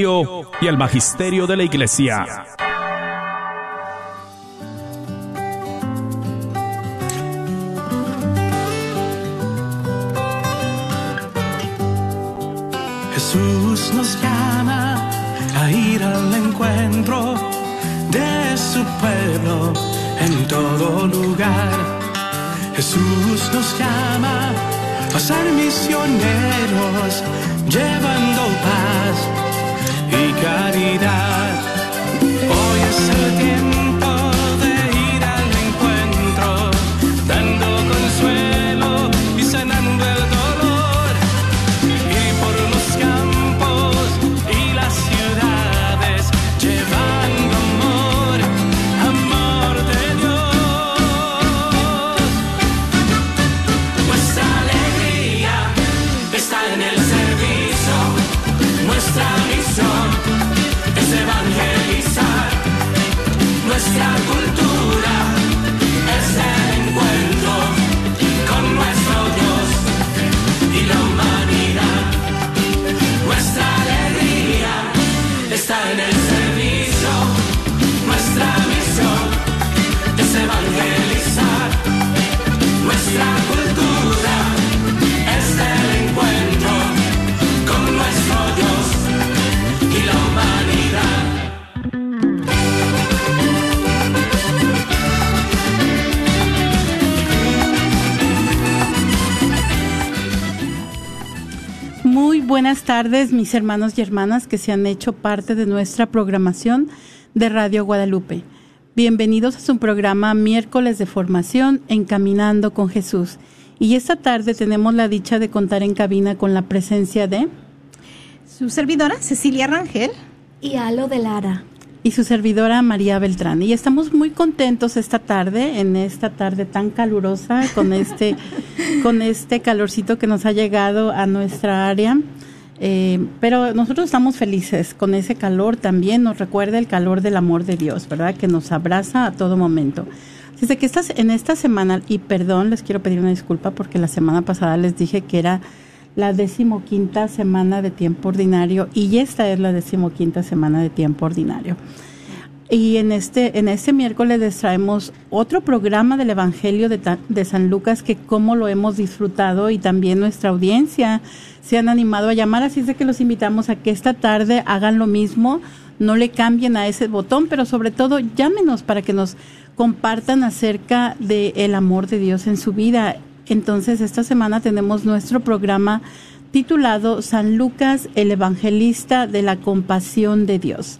y el magisterio de la Iglesia. Jesús nos llama a ir al encuentro de su pueblo en todo lugar. Jesús nos llama a ser misioneros llevando paz y caridad. Hoy es el tiempo. Tardes, mis hermanos y hermanas que se han hecho parte de nuestra programación de Radio Guadalupe. Bienvenidos a su programa Miércoles de Formación Encaminando con Jesús. Y esta tarde tenemos la dicha de contar en cabina con la presencia de su servidora Cecilia Rangel y Alo de Lara y su servidora María Beltrán. Y estamos muy contentos esta tarde, en esta tarde tan calurosa, con este, con este calorcito que nos ha llegado a nuestra área. Eh, pero nosotros estamos felices con ese calor también, nos recuerda el calor del amor de Dios, ¿verdad? Que nos abraza a todo momento. Desde que estás en esta semana, y perdón, les quiero pedir una disculpa porque la semana pasada les dije que era la decimoquinta semana de tiempo ordinario y esta es la decimoquinta semana de tiempo ordinario. Y en este, en este miércoles les traemos otro programa del Evangelio de, de San Lucas que cómo lo hemos disfrutado y también nuestra audiencia se han animado a llamar, así es de que los invitamos a que esta tarde hagan lo mismo, no le cambien a ese botón, pero sobre todo llámenos para que nos compartan acerca del amor de Dios en su vida. Entonces, esta semana tenemos nuestro programa titulado San Lucas, el Evangelista de la Compasión de Dios.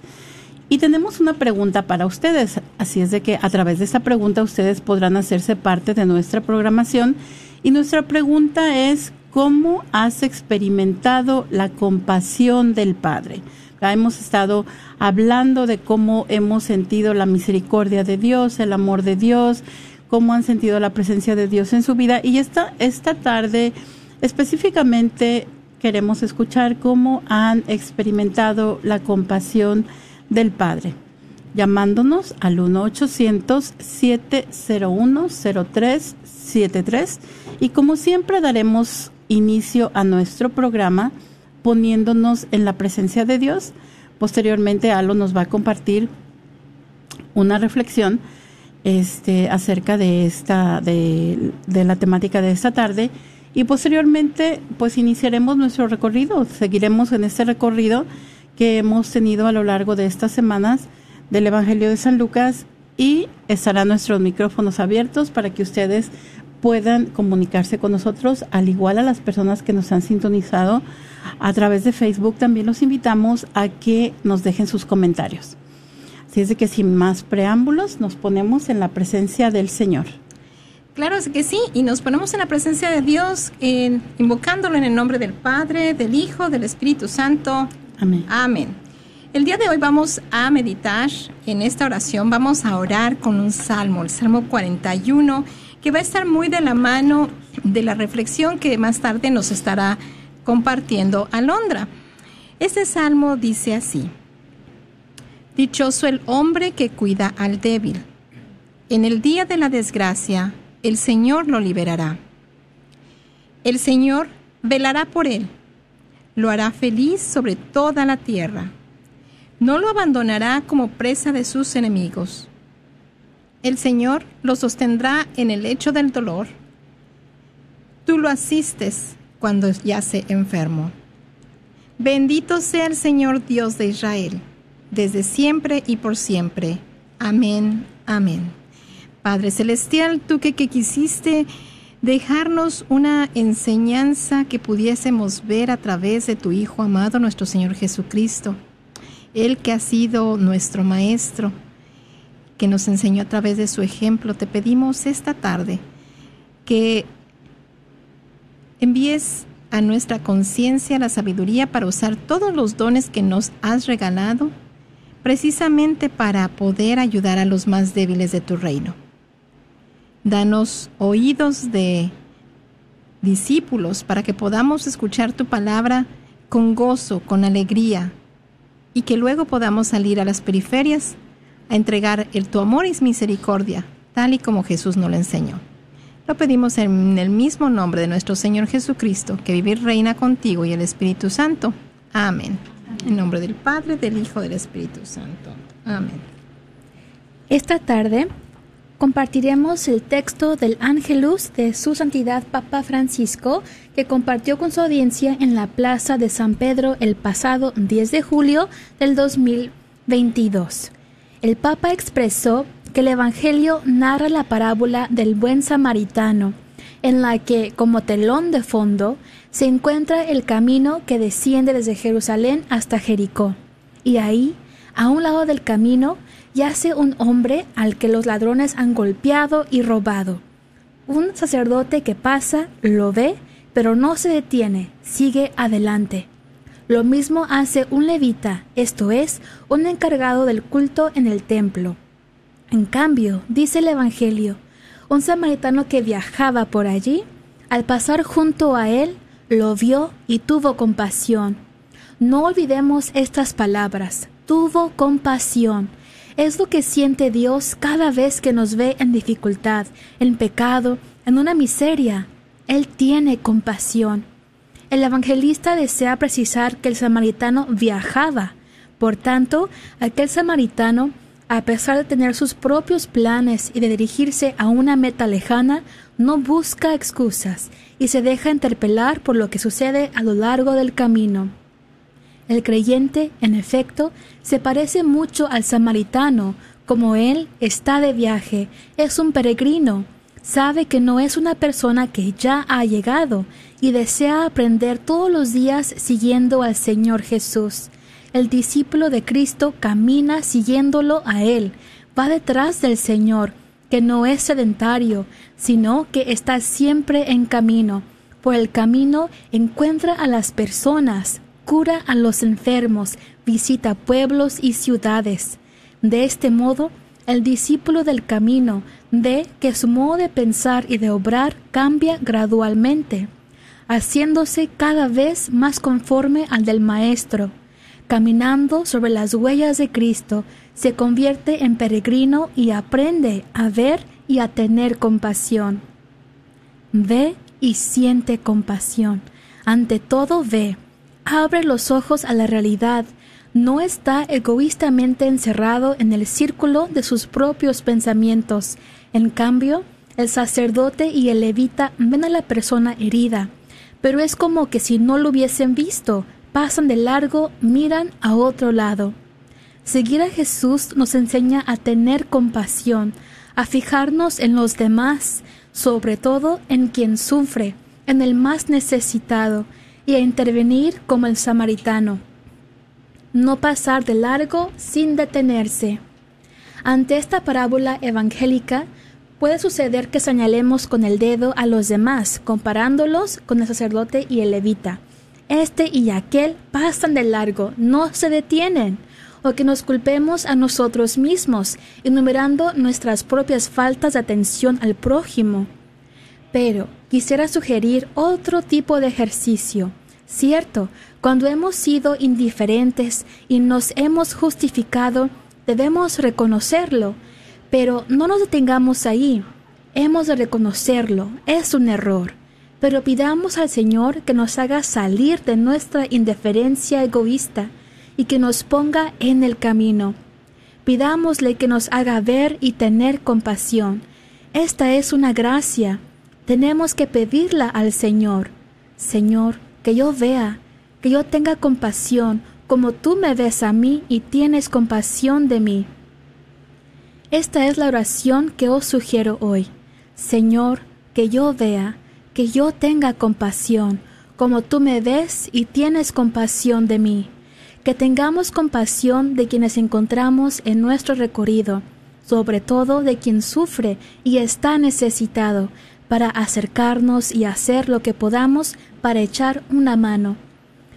Y tenemos una pregunta para ustedes, así es de que a través de esta pregunta ustedes podrán hacerse parte de nuestra programación. Y nuestra pregunta es, ¿cómo has experimentado la compasión del Padre? hemos estado hablando de cómo hemos sentido la misericordia de Dios, el amor de Dios, cómo han sentido la presencia de Dios en su vida. Y esta, esta tarde específicamente queremos escuchar cómo han experimentado la compasión del Padre, llamándonos al 1-800-701-0373 y como siempre daremos inicio a nuestro programa poniéndonos en la presencia de Dios. Posteriormente, Alo nos va a compartir una reflexión este, acerca de esta, de, la temática de esta tarde. Y posteriormente, pues iniciaremos nuestro recorrido, seguiremos en este recorrido que hemos tenido a lo largo de estas semanas del Evangelio de San Lucas y estarán nuestros micrófonos abiertos para que ustedes puedan comunicarse con nosotros, al igual a las personas que nos han sintonizado a través de Facebook, también los invitamos a que nos dejen sus comentarios. Así es de que sin más preámbulos nos ponemos en la presencia del Señor. Claro es que sí, y nos ponemos en la presencia de Dios, invocándolo en el nombre del Padre, del Hijo, del Espíritu Santo. Amén. Amén. El día de hoy vamos a meditar en esta oración, vamos a orar con un salmo, el Salmo 41, que va a estar muy de la mano de la reflexión que más tarde nos estará compartiendo Alondra. Este salmo dice así. Dichoso el hombre que cuida al débil. En el día de la desgracia, el Señor lo liberará. El Señor velará por él, lo hará feliz sobre toda la tierra, No lo abandonará como presa de sus enemigos. El Señor lo sostendrá en el lecho del dolor. Tú lo asistes cuando yace enfermo. Bendito sea el Señor Dios de Israel, desde siempre y por siempre. Amén, amén. Padre Celestial, tú que, que quisiste dejarnos una enseñanza que pudiésemos ver a través de tu Hijo amado, nuestro Señor Jesucristo, Él que ha sido nuestro Maestro, que nos enseñó a través de su ejemplo, te pedimos esta tarde que envíes a nuestra conciencia la sabiduría para usar todos los dones que nos has regalado, precisamente para poder ayudar a los más débiles de tu reino. Danos oídos de discípulos para que podamos escuchar tu palabra con gozo, con alegría, y que luego podamos salir a las periferias a entregar el tu amor y misericordia, tal y como Jesús nos lo enseñó. Lo pedimos en el mismo nombre de nuestro Señor Jesucristo, que vive y reina contigo y el Espíritu Santo. Amén. En nombre del Padre, del Hijo, del Espíritu Santo. Amén. Esta tarde compartiremos el texto del Ángelus de Su Santidad Papa Francisco, que compartió con su audiencia en la Plaza de San Pedro el pasado 10 de julio del 2022. El Papa expresó que el Evangelio narra la parábola del buen samaritano, en la que, como telón de fondo, se encuentra el camino que desciende desde Jerusalén hasta Jericó. Y ahí, a un lado del camino, yace un hombre al que los ladrones han golpeado y robado. Un sacerdote que pasa, lo ve, pero no se detiene, sigue adelante. Lo mismo hace un levita, esto es, un encargado del culto en el templo. En cambio, dice el Evangelio, un samaritano que viajaba por allí, al pasar junto a él, lo vio y tuvo compasión. No olvidemos estas palabras, tuvo compasión. Es lo que siente Dios cada vez que nos ve en dificultad, en pecado, en una miseria. Él tiene compasión. El evangelista desea precisar que el samaritano viajaba. Por tanto, aquel samaritano a pesar de tener sus propios planes y de dirigirse a una meta lejana, no busca excusas y se deja interpelar por lo que sucede a lo largo del camino. El creyente, en efecto, se parece mucho al samaritano, como él está de viaje, es un peregrino, sabe que no es una persona que ya ha llegado y desea aprender todos los días siguiendo al Señor Jesús. El discípulo de Cristo camina siguiéndolo a Él, va detrás del Señor, que no es sedentario, sino que está siempre en camino. Por el camino encuentra a las personas, cura a los enfermos, visita pueblos y ciudades. De este modo, el discípulo del camino ve que su modo de pensar y de obrar cambia gradualmente, haciéndose cada vez más conforme al del Maestro caminando sobre las huellas de Cristo, se convierte en peregrino y aprende a ver y a tener compasión. Ve y siente compasión. Ante todo ve. Abre los ojos a la realidad. No está egoístamente encerrado en el círculo de sus propios pensamientos. En cambio, el sacerdote y el levita ven a la persona herida, pero es como que si no lo hubiesen visto, pasan de largo, miran a otro lado. Seguir a Jesús nos enseña a tener compasión, a fijarnos en los demás, sobre todo en quien sufre, en el más necesitado, y intervenir como el samaritano. No pasar de largo sin detenerse. Ante esta parábola evangélica, puede suceder que señalemos con el dedo a los demás, comparándolos con el sacerdote y el levita este y aquel pasan de largo, no se detienen, o que nos culpemos a nosotros mismos, enumerando nuestras propias faltas de atención al prójimo. Pero quisiera sugerir otro tipo de ejercicio. Cierto, cuando hemos sido indiferentes y nos hemos justificado, debemos reconocerlo, pero no nos detengamos ahí. Hemos de reconocerlo, es un error pero pidamos al Señor que nos haga salir de nuestra indiferencia egoísta y que nos ponga en el camino. Pidámosle que nos haga ver y tener compasión. Esta es una gracia. Tenemos que pedirla al Señor. Señor, que yo vea, que yo tenga compasión, como tú me ves a mí y tienes compasión de mí. Esta es la oración que os sugiero hoy. Señor, que yo vea, que yo tenga compasión, como tú me ves y tienes compasión de mí. Que tengamos compasión de quienes encontramos en nuestro recorrido, sobre todo de quien sufre y está necesitado, para acercarnos y hacer lo que podamos para echar una mano.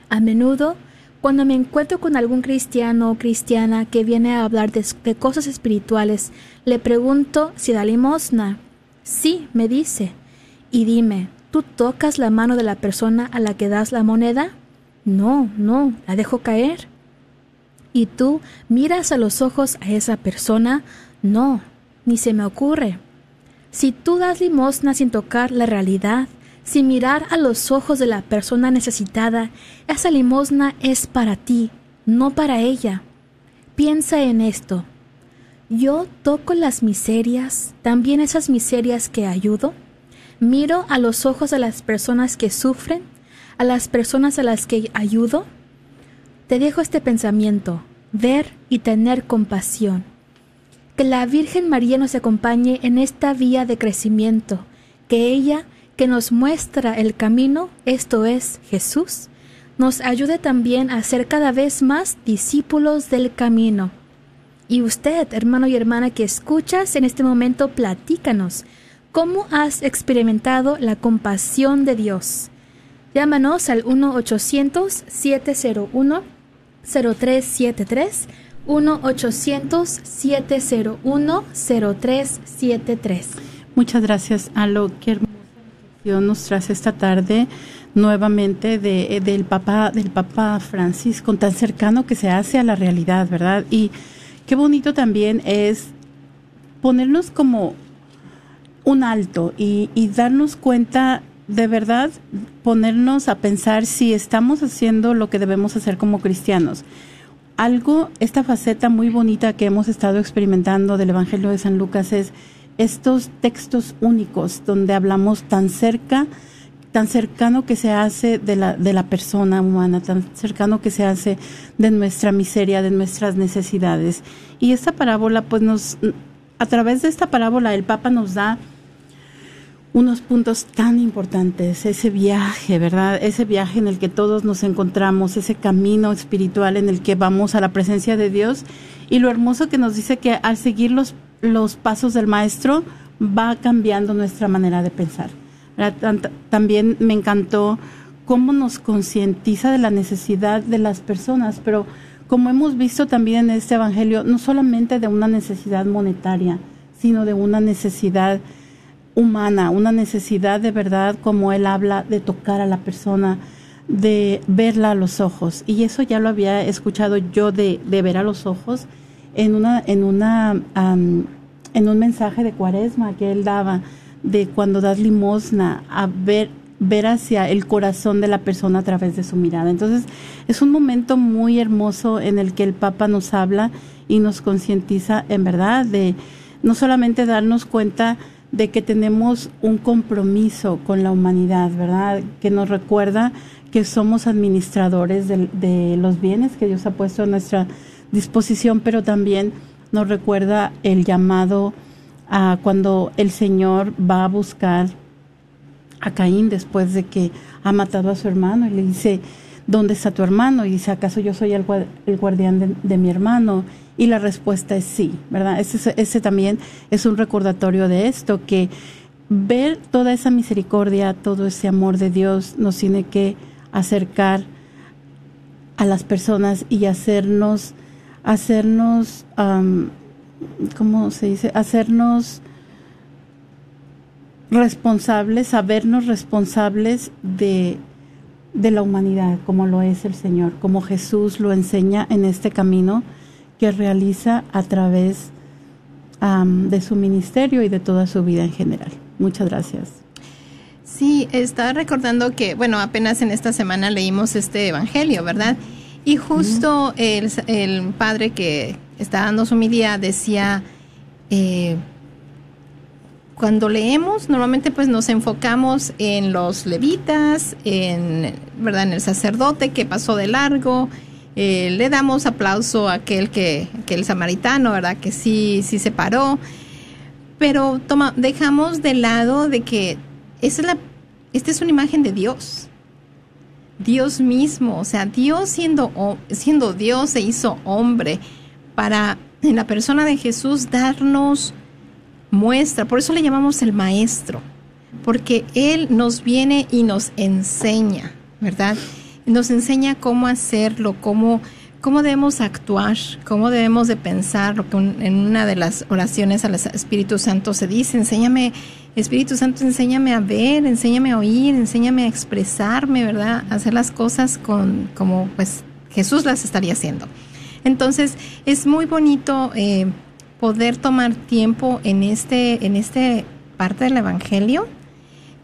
A menudo cuando me encuentro con algún cristiano o cristiana que viene a hablar de, cosas espirituales, le pregunto si da limosna. Sí, me dice. Y dime, ¿tú tocas la mano de la persona a la que das la moneda? No, no, la dejo caer. ¿Y tú miras a los ojos a esa persona? No, ni se me ocurre. Si tú das limosna sin tocar la realidad, sin mirar a los ojos de la persona necesitada, esa limosna es para ti, no para ella. Piensa en esto. Yo toco las miserias, también esas miserias que ayudo. Miro a los ojos de las personas que sufren, a las personas a las que ayudo. Te dejo este pensamiento, ver y tener compasión. Que la Virgen María nos acompañe en esta vía de crecimiento, que ella que nos muestra el camino, esto es Jesús, nos ayude también a ser cada vez más discípulos del camino. Y usted, hermano y hermana que escuchas en este momento, platícanos, ¿cómo has experimentado la compasión de Dios? Llámanos al 1-800-701-0373, 1-800-701-0373. Muchas gracias, Alo. Qué Dios nos trae esta tarde nuevamente de, eh, del Papa del Papa Francisco tan cercano que se hace a la realidad, ¿verdad? Y qué bonito también es ponernos como un alto y, y darnos cuenta de verdad ponernos a pensar si estamos haciendo lo que debemos hacer como cristianos. Algo, esta faceta muy bonita que hemos estado experimentando del Evangelio de San Lucas es estos textos únicos donde hablamos tan cerca, tan cercano que se hace de la, de la persona humana, tan cercano que se hace de nuestra miseria, de nuestras necesidades. Y esta parábola, pues nos, a través de esta parábola el Papa nos da unos puntos tan importantes, ese viaje, ¿verdad? Ese viaje en el que todos nos encontramos, ese camino espiritual en el que vamos a la presencia de Dios y lo hermoso que nos dice que al seguir los los pasos del maestro va cambiando nuestra manera de pensar. También me encantó cómo nos concientiza de la necesidad de las personas, pero como hemos visto también en este Evangelio, no solamente de una necesidad monetaria, sino de una necesidad humana, una necesidad de verdad, como él habla, de tocar a la persona, de verla a los ojos. Y eso ya lo había escuchado yo de, de ver a los ojos en una, en una, en un mensaje de cuaresma que él daba de cuando das limosna a ver ver hacia el corazón de la persona a través de su mirada. Entonces, es un momento muy hermoso en el que el Papa nos habla y nos concientiza en verdad de no solamente darnos cuenta de que tenemos un compromiso con la humanidad, ¿verdad? Que nos recuerda que somos administradores de, los bienes que Dios ha puesto a nuestra disposición, pero también nos recuerda el llamado a cuando el Señor va a buscar a Caín después de que ha matado a su hermano y le dice, ¿dónde está tu hermano? Y dice, ¿acaso yo soy el, guardián de, mi hermano? Y la respuesta es sí, ¿verdad? Ese, ese también es un recordatorio de esto, que ver toda esa misericordia, todo ese amor de Dios nos tiene que acercar a las personas y hacernos hacernos, ¿cómo se dice? Hacernos responsables, sabernos responsables de, de la humanidad, como lo es el Señor, como Jesús lo enseña en este camino que realiza a través de su ministerio y de toda su vida en general. Muchas gracias. Sí, está recordando que, bueno, apenas en esta semana leímos este Evangelio, ¿verdad? Y justo el, el padre que está dando su homilía decía, eh, cuando leemos, normalmente pues nos enfocamos en los levitas, en, ¿verdad? en el sacerdote que pasó de largo, eh, le damos aplauso a aquel que, que, el samaritano, ¿verdad? Que sí, sí se paró, pero dejamos de lado de que esa es la, esta es una imagen de Dios. Dios mismo, o sea, Dios siendo, siendo Dios se hizo hombre para en la persona de Jesús darnos muestra, por eso le llamamos el maestro, porque Él nos viene y nos enseña, ¿verdad? Nos enseña cómo hacerlo, cómo, cómo debemos actuar, cómo debemos de pensar, lo que en una de las oraciones al Espíritu Santo se dice, enséñame, Espíritu Santo, enséñame a ver, enséñame a oír, enséñame a expresarme, ¿verdad? hacer las cosas con, como pues Jesús las estaría haciendo. Entonces, es muy bonito eh, poder tomar tiempo en este, en este parte del Evangelio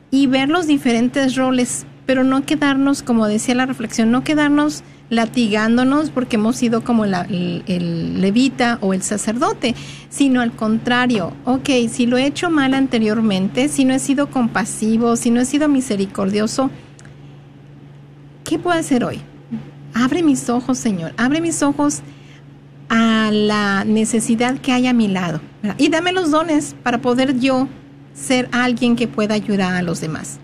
y ver los diferentes roles, pero no quedarnos, como decía la reflexión, no quedarnos latigándonos porque hemos sido como el, el, levita o el sacerdote, sino al contrario, ok, si lo he hecho mal anteriormente, si no he sido compasivo, si no he sido misericordioso, ¿qué puedo hacer hoy? Abre mis ojos, Señor, abre mis ojos a la necesidad que hay a mi lado. Y dame los dones para poder yo ser alguien que pueda ayudar a los demás.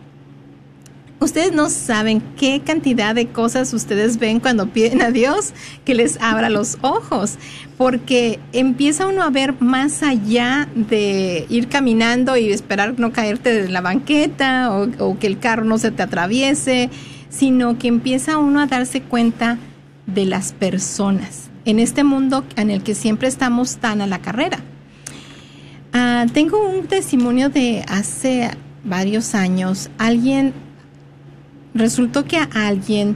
Ustedes no saben qué cantidad de cosas ustedes ven cuando piden a Dios que les abra los ojos, porque empieza uno a ver más allá de ir caminando y esperar no caerte de la banqueta o, que el carro no se te atraviese, sino que empieza uno a darse cuenta de las personas en este mundo en el que siempre estamos tan a la carrera. Ah, tengo un testimonio de hace varios años. Alguien, resultó que a alguien,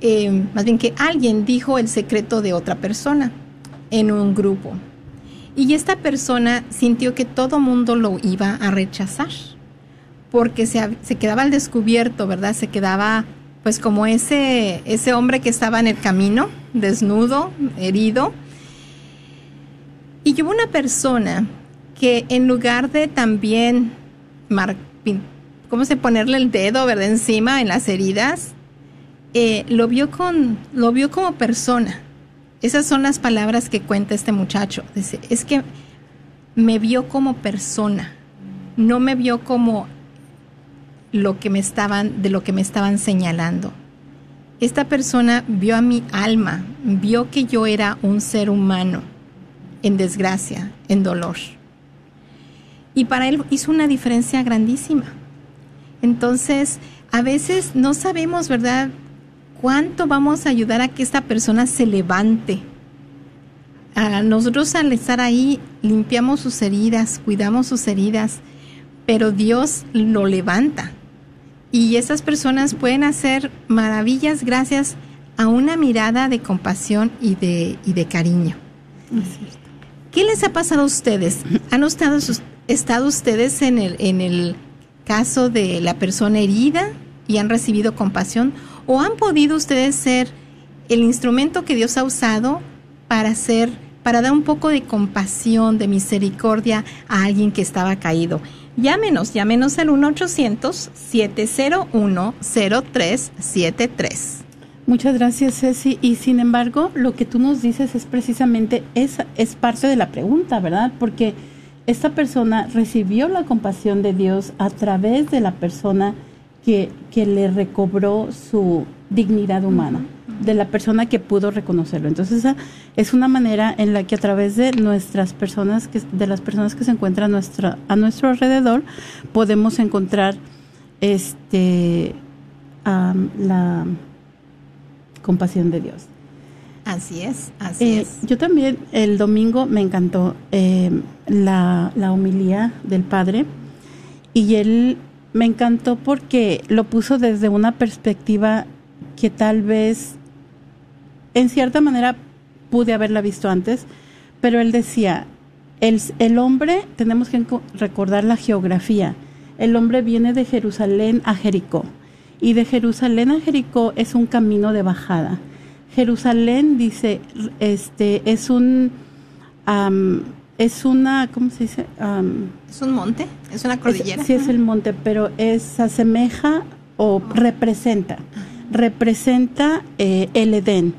eh, más bien que alguien dijo el secreto de otra persona en un grupo. Y esta persona sintió que todo mundo lo iba a rechazar, porque se, se quedaba al descubierto, ¿verdad? Se quedaba pues como ese, ese hombre que estaba en el camino, desnudo, herido. Y hubo una persona que en lugar de también, ¿cómo se ponerle el dedo, verdad, encima en las heridas, eh, lo, vio con, lo vio como persona. Esas son las palabras que cuenta este muchacho. Dice, es que me vio como persona, no me vio como lo que me estaban, de lo que me estaban señalando. Esta persona vio a mi alma, vio que yo era un ser humano en desgracia, en dolor. Y para él hizo una diferencia grandísima. Entonces, a veces no sabemos, ¿verdad?, cuánto vamos a ayudar a que esta persona se levante. A nosotros al estar ahí limpiamos sus heridas, cuidamos sus heridas, pero Dios lo levanta. Y esas personas pueden hacer maravillas gracias a una mirada de compasión y de, y de cariño. ¿Qué les ha pasado a ustedes? ¿Han estado, estado ustedes en el, en el caso de la persona herida y han recibido compasión? ¿O han podido ustedes ser el instrumento que Dios ha usado para ser, para dar un poco de compasión, de misericordia a alguien que estaba caído? Llámenos, llámenos al 1-800-701-0373. Muchas gracias, Ceci. Y sin embargo, lo que tú nos dices es precisamente, es, es parte de la pregunta, ¿verdad? Porque esta persona recibió la compasión de Dios a través de la persona que, que le recobró su dignidad humana de la persona que pudo reconocerlo. Entonces esa es una manera en la que a través de nuestras personas, que, de las personas que se encuentran a, nuestra, a nuestro alrededor, podemos encontrar este la compasión de Dios. Así es, así eh, es. Yo también el domingo me encantó eh, la, la homilía del Padre y él me encantó porque lo puso desde una perspectiva que tal vez en cierta manera pude haberla visto antes, pero él decía, el, el hombre, tenemos que recordar la geografía, el hombre viene de Jerusalén a Jericó y de Jerusalén a Jericó es un camino de bajada. Jerusalén dice, este, es un, es una, ¿cómo se dice? es un monte, es una cordillera. sí, es el monte, pero es asemeja o representa, representa eh, el Edén.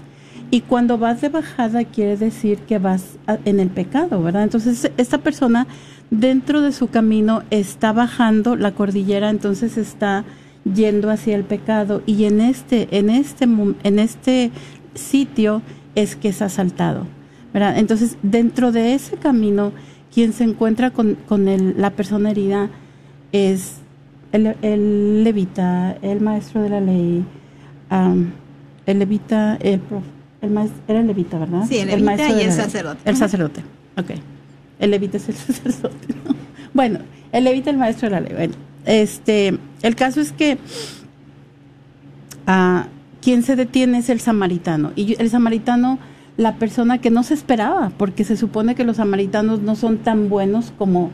Y cuando vas de bajada quiere decir que vas en el pecado, ¿verdad? Entonces esta persona dentro de su camino está bajando la cordillera, entonces está yendo hacia el pecado y en este en este en este sitio es que es asaltado, ¿verdad? Entonces dentro de ese camino quien se encuentra con, con la persona herida es el, levita, el maestro de la ley, el levita, el, el maestro, era el levita, ¿verdad? Sí, el levita y el sacerdote. El sacerdote, ok. El levita es el sacerdote. Bueno, el levita el maestro de la ley. Bueno, este, el caso es que uh, quien se detiene es el samaritano. Y el samaritano, la persona que no se esperaba, porque se supone que los samaritanos no son tan buenos como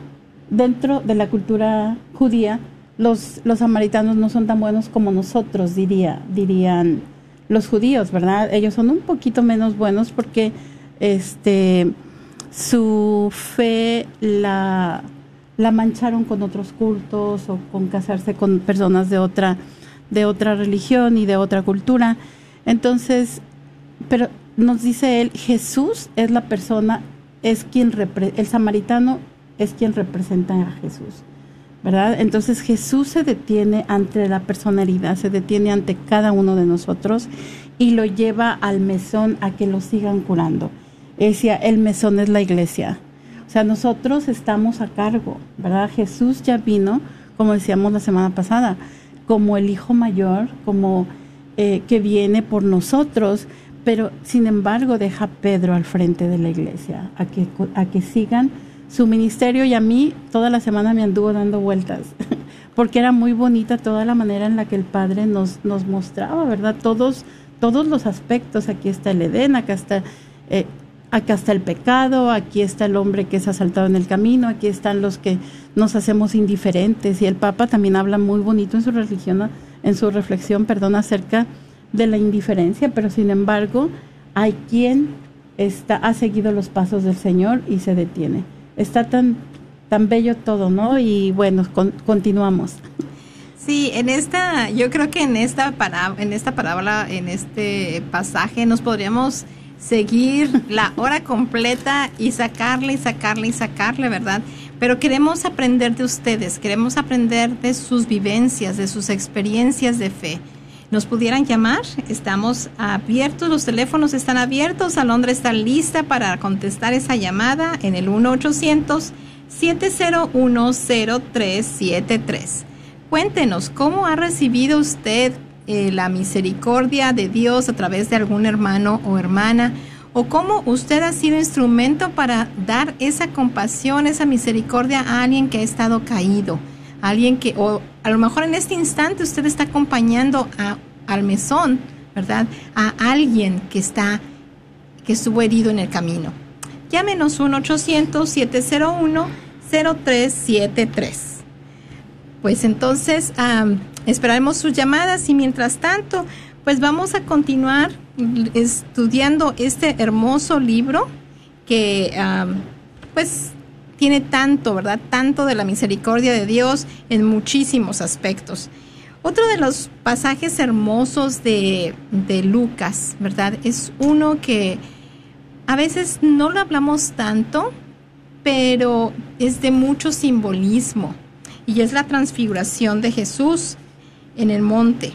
dentro de la cultura judía, los, los samaritanos no son tan buenos como nosotros, diría, dirían los judíos, ¿verdad? Ellos son un poquito menos buenos porque este su fe la, la mancharon con otros cultos o con casarse con personas de otra, de otra religión y de otra cultura. Entonces, pero nos dice él, Jesús es la persona, es quien, el samaritano es quien representa a Jesús. Entonces Jesús se detiene ante la persona herida, se detiene ante cada uno de nosotros y lo lleva al mesón a que lo sigan curando. Decía, el mesón es la iglesia. O sea, nosotros estamos a cargo, ¿verdad? Jesús ya vino, como decíamos la semana pasada, como el hijo mayor, como eh, que viene por nosotros, pero sin embargo deja a Pedro al frente de la iglesia, a que, a que sigan su ministerio y a mí toda la semana me anduvo dando vueltas, porque era muy bonita toda la manera en la que el Padre nos, nos mostraba, ¿verdad? Todos, todos los aspectos, aquí está el Edén, acá está, eh, acá está el pecado, aquí está el hombre que es asaltado en el camino, aquí están los que nos hacemos indiferentes. Y el Papa también habla muy bonito en su religión, en su reflexión, perdón, acerca de la indiferencia, pero sin embargo hay quien está, ha seguido los pasos del Señor y se detiene está tan, tan bello todo, ¿no? Y bueno, continuamos. Sí, en esta, yo creo que en esta, para, en esta parábola, en este pasaje, nos podríamos seguir la hora completa y sacarle y sacarle y sacarle, ¿verdad? Pero queremos aprender de ustedes, queremos aprender de sus vivencias, de sus experiencias de fe. Nos pudieran llamar, estamos abiertos, los teléfonos están abiertos, Alondra está lista para contestar esa llamada en el 1-800-701-0373. Cuéntenos, ¿cómo ha recibido usted eh, la misericordia de Dios a través de algún hermano o hermana? ¿O cómo usted ha sido instrumento para dar esa compasión, esa misericordia a alguien que ha estado caído? alguien que, o a lo mejor en este instante usted está acompañando a, al mesón, ¿verdad? A alguien que está, que estuvo herido en el camino. Llámenos 1-800-701-0373. Pues entonces esperaremos sus llamadas y mientras tanto, pues vamos a continuar estudiando este hermoso libro que, pues, tiene tanto, ¿verdad? Tanto de la misericordia de Dios en muchísimos aspectos. Otro de los pasajes hermosos de, de Lucas, ¿verdad? Es uno que a veces no lo hablamos tanto, pero es de mucho simbolismo y es la transfiguración de Jesús en el monte.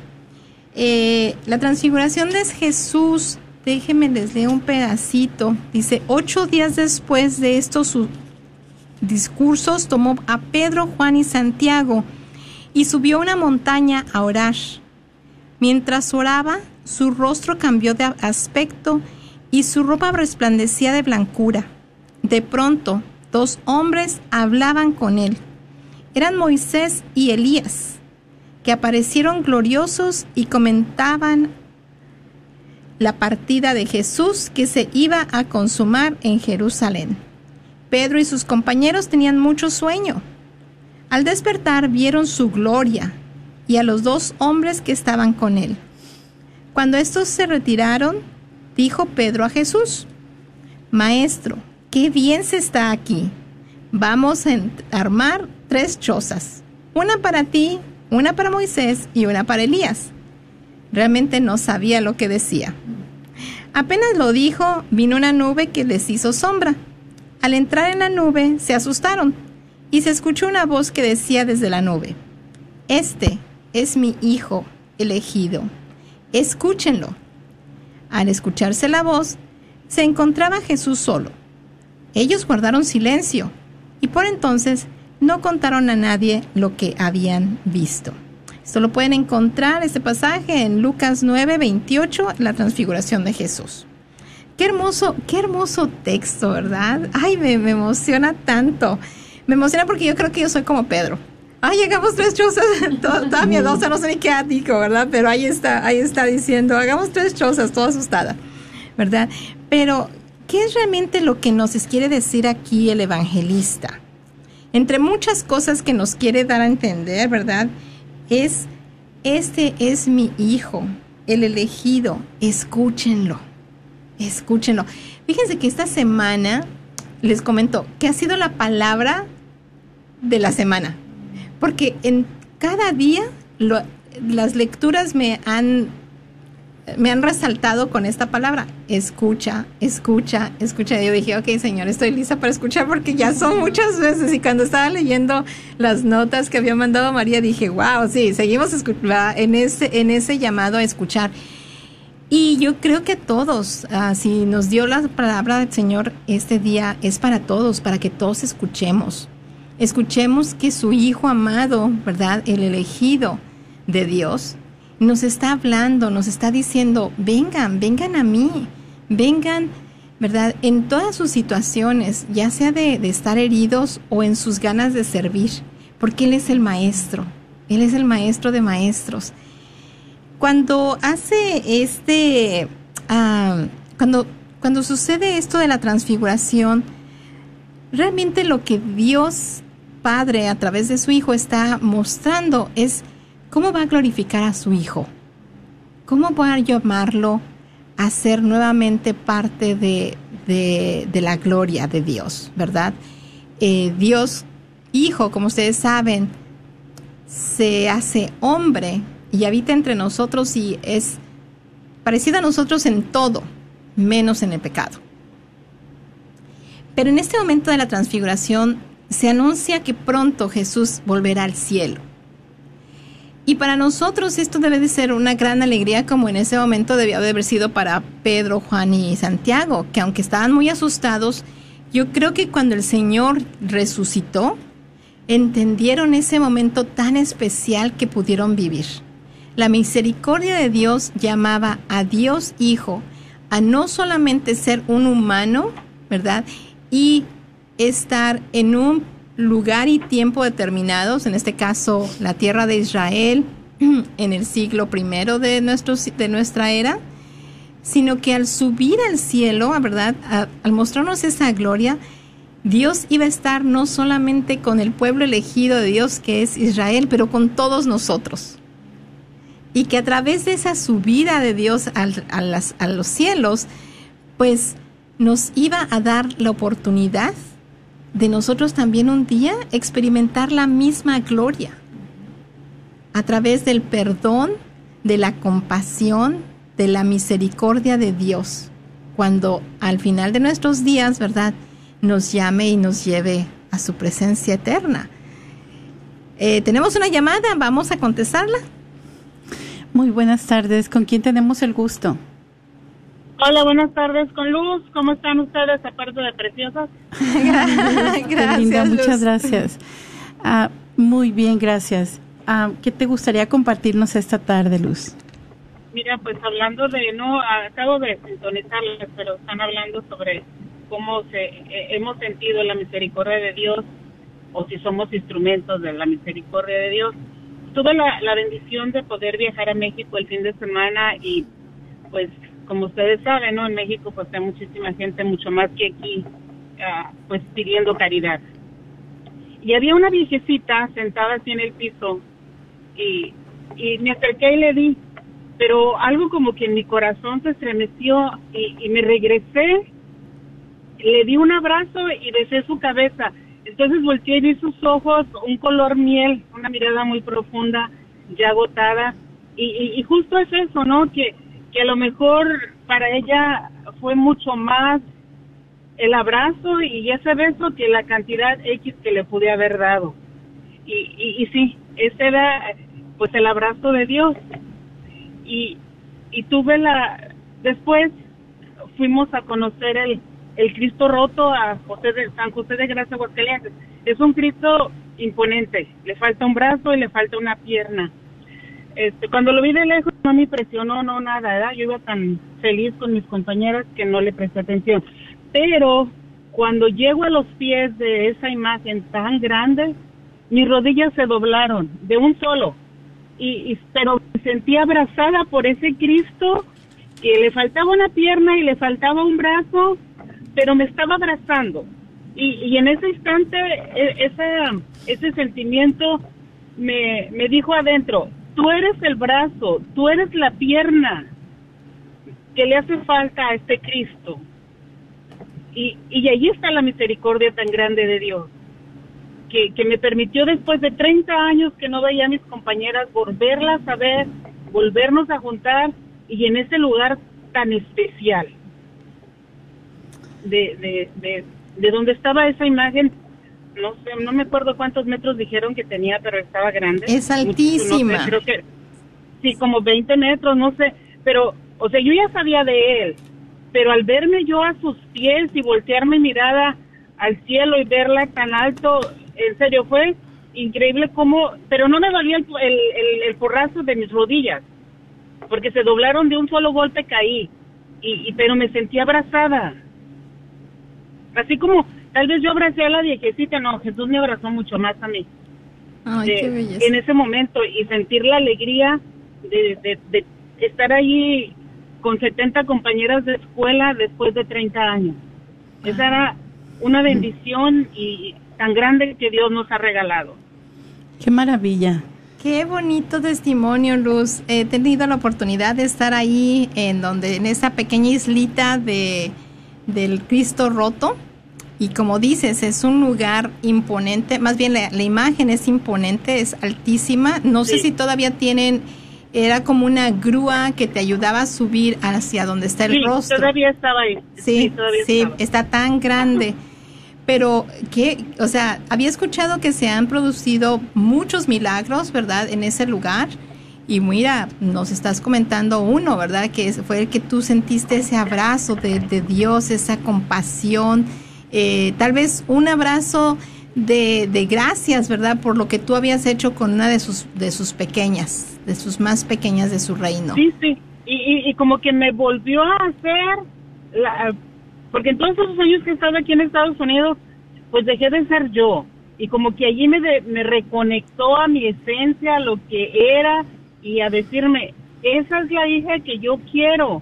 Eh, la transfiguración de Jesús, déjenme les leo un pedacito, dice, ocho días después de esto discursos tomó a Pedro, Juan y Santiago y subió a una montaña a orar. Mientras oraba, su rostro cambió de aspecto y su ropa resplandecía de blancura. De pronto, dos hombres hablaban con él. Eran Moisés y Elías, que aparecieron gloriosos y comentaban la partida de Jesús que se iba a consumar en Jerusalén. Pedro y sus compañeros tenían mucho sueño. Al despertar vieron su gloria y a los dos hombres que estaban con él. Cuando estos se retiraron, dijo Pedro a Jesús, Maestro, qué bien se está aquí. Vamos a armar tres chozas, una para ti, una para Moisés y una para Elías. Realmente no sabía lo que decía. Apenas lo dijo, vino una nube que les hizo sombra. Al entrar en la nube, se asustaron y se escuchó una voz que decía desde la nube, Este es mi Hijo elegido, escúchenlo. Al escucharse la voz, se encontraba Jesús solo. Ellos guardaron silencio y por entonces no contaron a nadie lo que habían visto. Esto lo pueden encontrar, este pasaje, en Lucas 9, 28, la transfiguración de Jesús. Qué hermoso, qué hermoso texto, ¿verdad? Ay, me, emociona tanto. Me emociona porque yo creo que yo soy como Pedro. Ay, llegamos tres chozas, toda, miedosa, no sé ni qué digo, ¿verdad? Pero ahí está, ahí está diciendo, hagamos tres chozas, toda asustada, ¿verdad? Pero, ¿qué es realmente lo que nos quiere decir aquí el evangelista? Entre muchas cosas que nos quiere dar a entender, ¿verdad? es, este es mi hijo, el elegido, escúchenlo, escúchenlo. Fíjense que esta semana les comento que ha sido la palabra de la semana, porque en cada día las lecturas me han me han resaltado con esta palabra, escucha, escucha, escucha. Yo dije, ok, Señor, estoy lista para escuchar porque ya son muchas veces. Y cuando estaba leyendo las notas que había mandado María, dije, wow, sí, seguimos en ese, en ese llamado a escuchar. Y yo creo que todos, ah, si nos dio la palabra del Señor este día, es para todos, para que todos escuchemos. Escuchemos que su Hijo amado, ¿verdad? El elegido de Dios, nos está hablando, nos está diciendo, vengan, vengan a mí, vengan, ¿verdad? En todas sus situaciones, ya sea de, estar heridos o en sus ganas de servir, porque Él es el maestro, Él es el maestro de maestros. Cuando hace este, ah, cuando, cuando sucede esto de la transfiguración, realmente lo que Dios Padre a través de su Hijo está mostrando es ¿Cómo va a glorificar a su Hijo? ¿Cómo va a llamarlo a ser nuevamente parte de, la gloria de Dios, verdad? Eh, Dios Hijo, como ustedes saben, se hace hombre y habita entre nosotros y es parecido a nosotros en todo, menos en el pecado. Pero en este momento de la transfiguración se anuncia que pronto Jesús volverá al cielo. Y para nosotros esto debe de ser una gran alegría como en ese momento debió de haber sido para Pedro, Juan y Santiago, que aunque estaban muy asustados, yo creo que cuando el Señor resucitó, entendieron ese momento tan especial que pudieron vivir. La misericordia de Dios llamaba a Dios Hijo a no solamente ser un humano, ¿verdad? Y estar en un lugar y tiempo determinados, en este caso la tierra de Israel, en el siglo primero de, nuestro, de nuestra era, sino que al subir al cielo, ¿verdad? al mostrarnos esa gloria, Dios iba a estar no solamente con el pueblo elegido de Dios que es Israel, pero con todos nosotros. Y que a través de esa subida de Dios a, a los cielos, pues nos iba a dar la oportunidad de nosotros también un día experimentar la misma gloria a través del perdón, de la compasión, de la misericordia de Dios, cuando al final de nuestros días, ¿verdad?, nos llame y nos lleve a su presencia eterna. Eh, tenemos una llamada, vamos a contestarla. Muy buenas tardes, ¿con quién tenemos el gusto? Hola, buenas tardes con Luz. ¿Cómo están ustedes, aparte de preciosas? gracias. muchas gracias. Ah, muy bien, gracias. Ah, ¿Qué te gustaría compartirnos esta tarde, Luz? Mira, pues hablando de, no, acabo de sintonizarles, pero están hablando sobre cómo se, eh, hemos sentido la misericordia de Dios o si somos instrumentos de la misericordia de Dios. Tuve la, la bendición de poder viajar a México el fin de semana y pues como ustedes saben, ¿no? En México pues hay muchísima gente, mucho más que aquí, ah, pues pidiendo caridad. Y había una viejecita sentada así en el piso y, y me acerqué y le di. pero algo como que en mi corazón se estremeció y, y me regresé, le di un abrazo y besé su cabeza. Entonces volteé y vi sus ojos, un color miel, una mirada muy profunda, ya agotada. Y, y, justo es eso, ¿no? Que, que a lo mejor para ella fue mucho más el abrazo y ese beso que la cantidad X que le pude haber dado. Y, y, y sí, ese era pues el abrazo de Dios. Y, y tuve la, después fuimos a conocer el, el Cristo roto a José de San José de Gracia Aguascalientes. Es un Cristo imponente, le falta un brazo y le falta una pierna. Este, cuando lo vi de lejos no me impresionó, no nada, ¿verdad? Yo iba tan feliz con mis compañeras que no le presté atención. Pero cuando llego a los pies de esa imagen tan grande, mis rodillas se doblaron de un solo. Y, y pero me sentí abrazada por ese Cristo que le faltaba una pierna y le faltaba un brazo, pero me estaba abrazando. Y, y en ese instante, e, ese, ese sentimiento me, me dijo adentro, tú eres el brazo, tú eres la pierna que le hace falta a este Cristo. Y, y allí está la misericordia tan grande de Dios, que, que me permitió después de 30 años que no veía a mis compañeras volverlas a ver, volvernos a juntar y en ese lugar tan especial de, de, de, de donde estaba esa imagen, no sé, no me acuerdo cuántos metros dijeron que tenía, pero estaba grande. Es altísima. no sé, creo que sí, como 20 metros, no sé, pero, o sea, yo ya sabía de él, pero al verme yo a sus pies y voltear mi mirada al cielo y verla tan alto, en serio, fue increíble cómo, pero no me dolía el, el, el, el porrazo de mis rodillas, porque se doblaron de un solo golpe, caí, y, y pero me sentí abrazada. Así como tal vez yo abracé a la viejecita, no, Jesús me abrazó mucho más a mí. Ay, de- qué belleza. en ese momento y sentir la alegría de, de, de estar allí con 70 compañeras de escuela después de 30 años. Esa era una bendición y tan grande que Dios nos ha regalado. Qué maravilla. Qué bonito testimonio, Luz. He tenido la oportunidad de estar ahí en donde, en esa pequeña islita de, del Cristo roto. Y como dices, es un lugar imponente. Más bien la, la imagen es imponente, es altísima. No sé Sí. si todavía tienen, era como una grúa que te ayudaba a subir hacia donde está el Sí, rostro. todavía estaba ahí. Sí, todavía sí, estaba. está tan grande. Pero que, o sea, había escuchado que se han producido muchos milagros, ¿verdad? En ese lugar. Y mira, nos estás comentando uno, ¿verdad? Que fue el que tú sentiste ese abrazo de, de Dios, esa compasión, eh, tal vez un abrazo de, de gracias, ¿verdad? Por lo que tú habías hecho con una de sus, de sus pequeñas, de sus más pequeñas de su reino. Sí, sí. Y, y, y como que me volvió a hacer, la, porque en todos esos años que he estado aquí en Estados Unidos, pues dejé de ser yo. Y como que allí me, de- me reconectó a mi esencia, a lo que era, y a decirme, esa es la hija que yo quiero,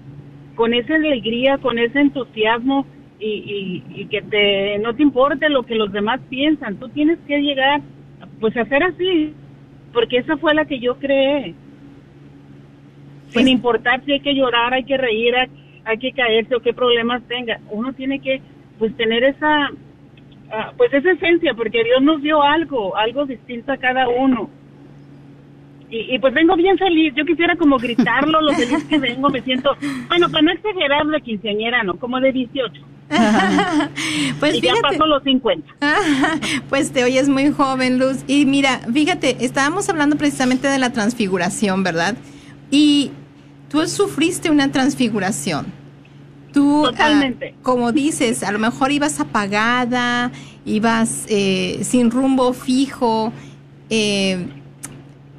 con esa alegría, con ese entusiasmo, y, y, y que te, no te importe lo que los demás piensan, tú tienes que llegar, pues a ser así, porque esa fue la que yo creé Pues- sin importar si hay que llorar, hay que reír, hay, hay que caerse o qué problemas tenga. Uno tiene que, pues, tener esa, ah, pues, esa esencia, porque Dios nos dio algo, algo distinto a cada uno. Y, y pues vengo bien feliz, yo quisiera como gritarlo, lo feliz que vengo, me siento, bueno, para no exagerar de quinceañera, no, como de 18. pues y ya fíjate. paso los 50. Pues te oyes muy joven, Luz. Y mira, fíjate, estábamos hablando precisamente de la transfiguración, ¿verdad? Y tú sufriste una transfiguración. Tú, ah, Totalmente. como dices, a lo mejor ibas apagada, ibas eh, sin rumbo fijo, eh,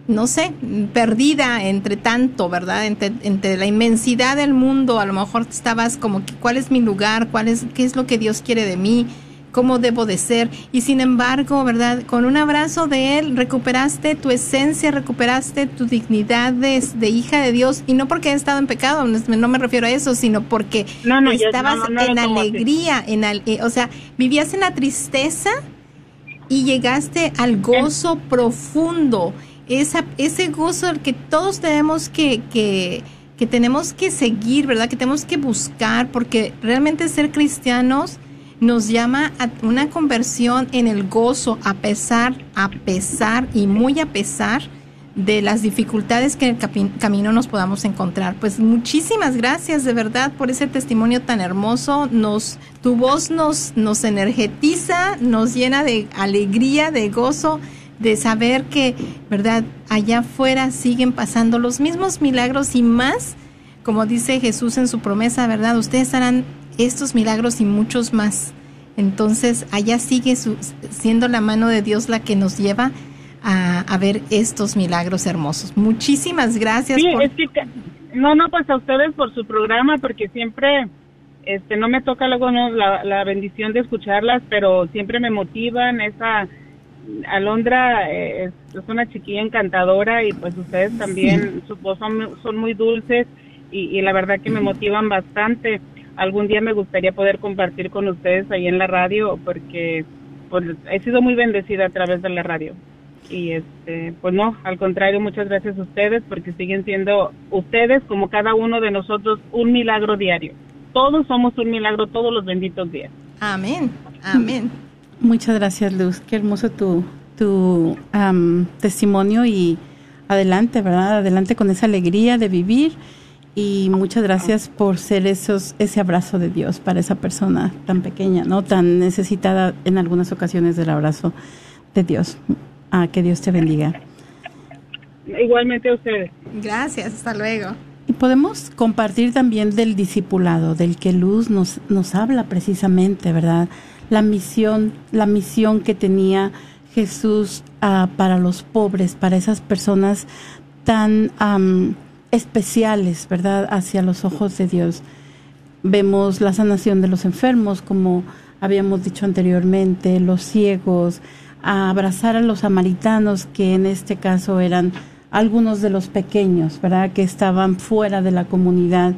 no sé, perdida entre tanto, ¿verdad? Entre, entre la inmensidad del mundo, a lo mejor estabas como, que, ¿cuál es mi lugar? ¿Cuál es, ¿Qué es lo que Dios quiere de mí? ¿Cómo debo de ser? Y sin embargo, ¿verdad? Con un abrazo de Él recuperaste tu esencia, recuperaste tu dignidad de, de hija de Dios. Y no porque he estado en pecado, no, me refiero a eso, sino porque No, no, estabas no, en alegría, en al- eh, o sea, vivías en la tristeza y llegaste al gozo profundo esa, ese gozo que todos tenemos que, que, que tenemos que seguir, ¿verdad? Que tenemos que buscar, porque realmente ser cristianos nos llama a una conversión en el gozo, a pesar, a pesar y muy a pesar de las dificultades que en el camino nos podamos encontrar. Pues muchísimas gracias de verdad por ese testimonio tan hermoso. Nos, tu voz nos, nos energetiza, nos llena de alegría, de gozo, de saber que, verdad, allá afuera siguen pasando los mismos milagros y más, como dice Jesús en su promesa, verdad, ustedes harán estos milagros y muchos más. Entonces, allá sigue siendo la mano de Dios la que nos lleva a, ver estos milagros hermosos. Muchísimas gracias. Sí, es que, no, no, pues a ustedes por su programa, porque siempre, este, no me toca luego la, la bendición de escucharlas, pero siempre me motivan esa... Alondra eh, es, una chiquilla encantadora y pues ustedes también, su voz son, son muy dulces y, y, la verdad que me motivan bastante. Algún día me gustaría poder compartir con ustedes ahí en la radio porque pues, he sido muy bendecida a través de la radio. Y este pues no al contrario muchas gracias a ustedes porque siguen siendo ustedes como cada uno de nosotros un milagro diario. Todos somos un milagro todos los benditos días. Amén amén muchas gracias Luz qué hermoso tu tu testimonio y adelante verdad adelante con esa alegría de vivir y muchas gracias por ser esos ese abrazo de Dios para esa persona tan pequeña no tan necesitada en algunas ocasiones del abrazo de Dios Ah, que Dios te bendiga. Igualmente a ustedes. Gracias, hasta luego. Y podemos compartir también del discipulado, del que Luz nos, nos habla precisamente, ¿verdad? La misión, la misión que tenía Jesús ah, para los pobres, para esas personas tan especiales, ¿verdad? Hacia los ojos de Dios. Vemos la sanación de los enfermos, como habíamos dicho anteriormente, los ciegos, a abrazar a los samaritanos, que en este caso eran algunos de los pequeños, ¿verdad? Que estaban fuera de la comunidad,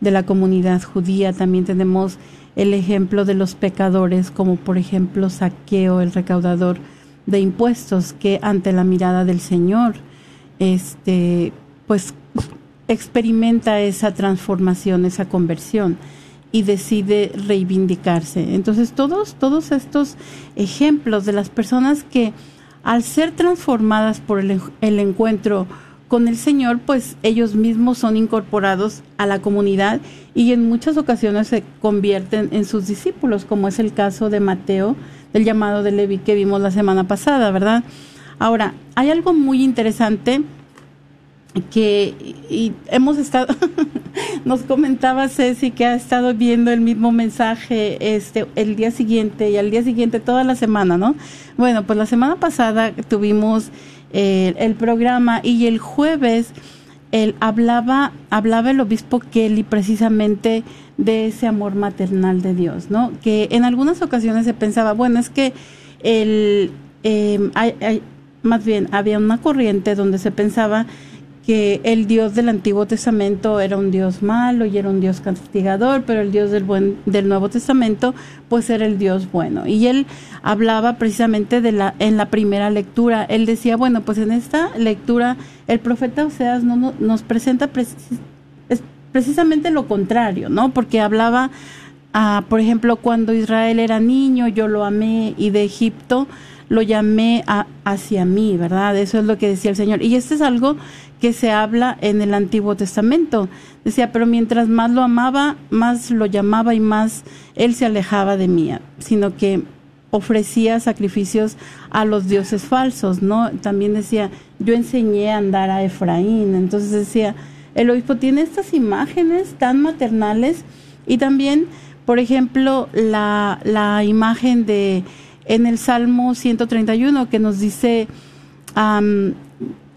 de la comunidad judía. También tenemos el ejemplo de los pecadores, como por ejemplo Saqueo, el recaudador de impuestos, que ante la mirada del Señor, este, pues experimenta esa transformación, esa conversión y decide reivindicarse. Entonces todos, todos estos ejemplos de las personas que al ser transformadas por el, el encuentro con el Señor, pues ellos mismos son incorporados a la comunidad y en muchas ocasiones se convierten en sus discípulos, como es el caso de Mateo, del llamado de Levi que vimos la semana pasada, ¿verdad? Ahora, hay algo muy interesante que y hemos estado nos comentaba Ceci que ha estado viendo el mismo mensaje este el día siguiente y al día siguiente toda la semana, ¿no? Bueno, pues la semana pasada tuvimos eh, el programa y el jueves él hablaba hablaba el obispo Kelly precisamente de ese amor maternal de Dios, ¿no? Que en algunas ocasiones se pensaba, bueno, es que el eh, hay, más bien había una corriente donde se pensaba que el Dios del Antiguo Testamento era un Dios malo y era un Dios castigador, pero el Dios del, buen, del Nuevo Testamento pues era el Dios bueno. Y él hablaba precisamente de la, en la primera lectura, él decía, bueno, pues en esta lectura el profeta Oseas no, nos presenta precisamente lo contrario, ¿no? Porque hablaba, ah, por ejemplo, cuando Israel era niño, yo lo amé y de Egipto lo llamé hacia mí, ¿verdad? Eso es lo que decía el Señor. Y esto es algo que se habla en el Antiguo Testamento. Decía, pero mientras más lo amaba, más lo llamaba y más él se alejaba de mí, sino que ofrecía sacrificios a los dioses falsos, ¿no? También decía, yo enseñé a andar a Efraín. Entonces decía, el obispo tiene estas imágenes tan maternales y también, por ejemplo, la, la imagen de en el Salmo 131 que nos dice,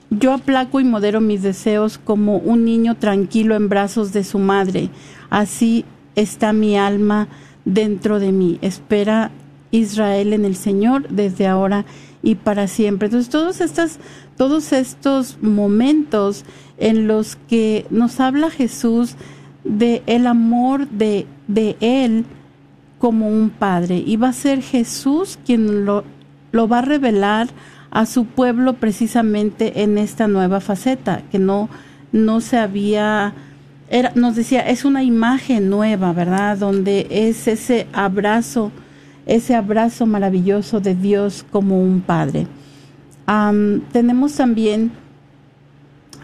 yo aplaco y modero mis deseos como un niño tranquilo en brazos de su madre. Así está mi alma dentro de mí. Espera Israel en el Señor desde ahora y para siempre. Entonces, todos estos, todos estos momentos en los que nos habla Jesús de el amor de, de Él como un padre. Y va a ser Jesús quien lo, lo va a revelar a su pueblo precisamente en esta nueva faceta, que no, no se había, era, nos decía, es una imagen nueva, ¿verdad? Donde es ese abrazo, ese abrazo maravilloso de Dios como un padre. tenemos también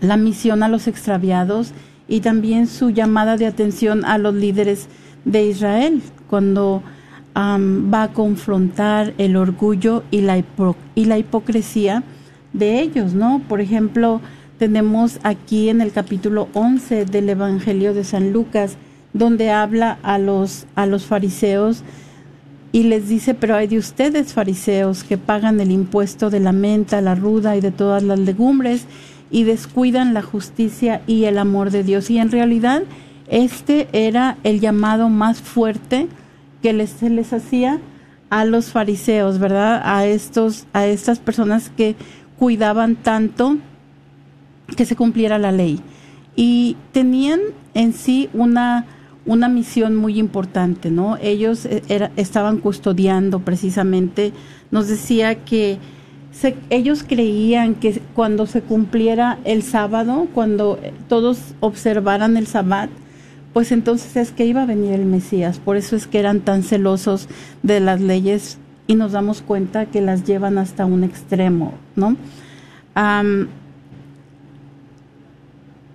la misión a los extraviados y también su llamada de atención a los líderes de Israel cuando va a confrontar el orgullo y la, y la hipocresía de ellos, ¿no? Por ejemplo, tenemos aquí en el capítulo 11 del Evangelio de San Lucas, donde habla a los, a los fariseos y les dice, pero hay de ustedes fariseos que pagan el impuesto de la menta, la ruda y de todas las legumbres y descuidan la justicia y el amor de Dios. Y en realidad este era el llamado más fuerte que les, se les hacía a los fariseos, ¿verdad? A estos, a estas personas que cuidaban tanto que se cumpliera la ley. Y tenían en sí una, una misión muy importante, ¿no? Ellos eh, estaban custodiando precisamente, nos decía que ellos creían que cuando se cumpliera el sábado, cuando todos observaran el sabbat, pues entonces es que iba a venir el Mesías. Por eso es que eran tan celosos de las leyes y nos damos cuenta que las llevan hasta un extremo, ¿no?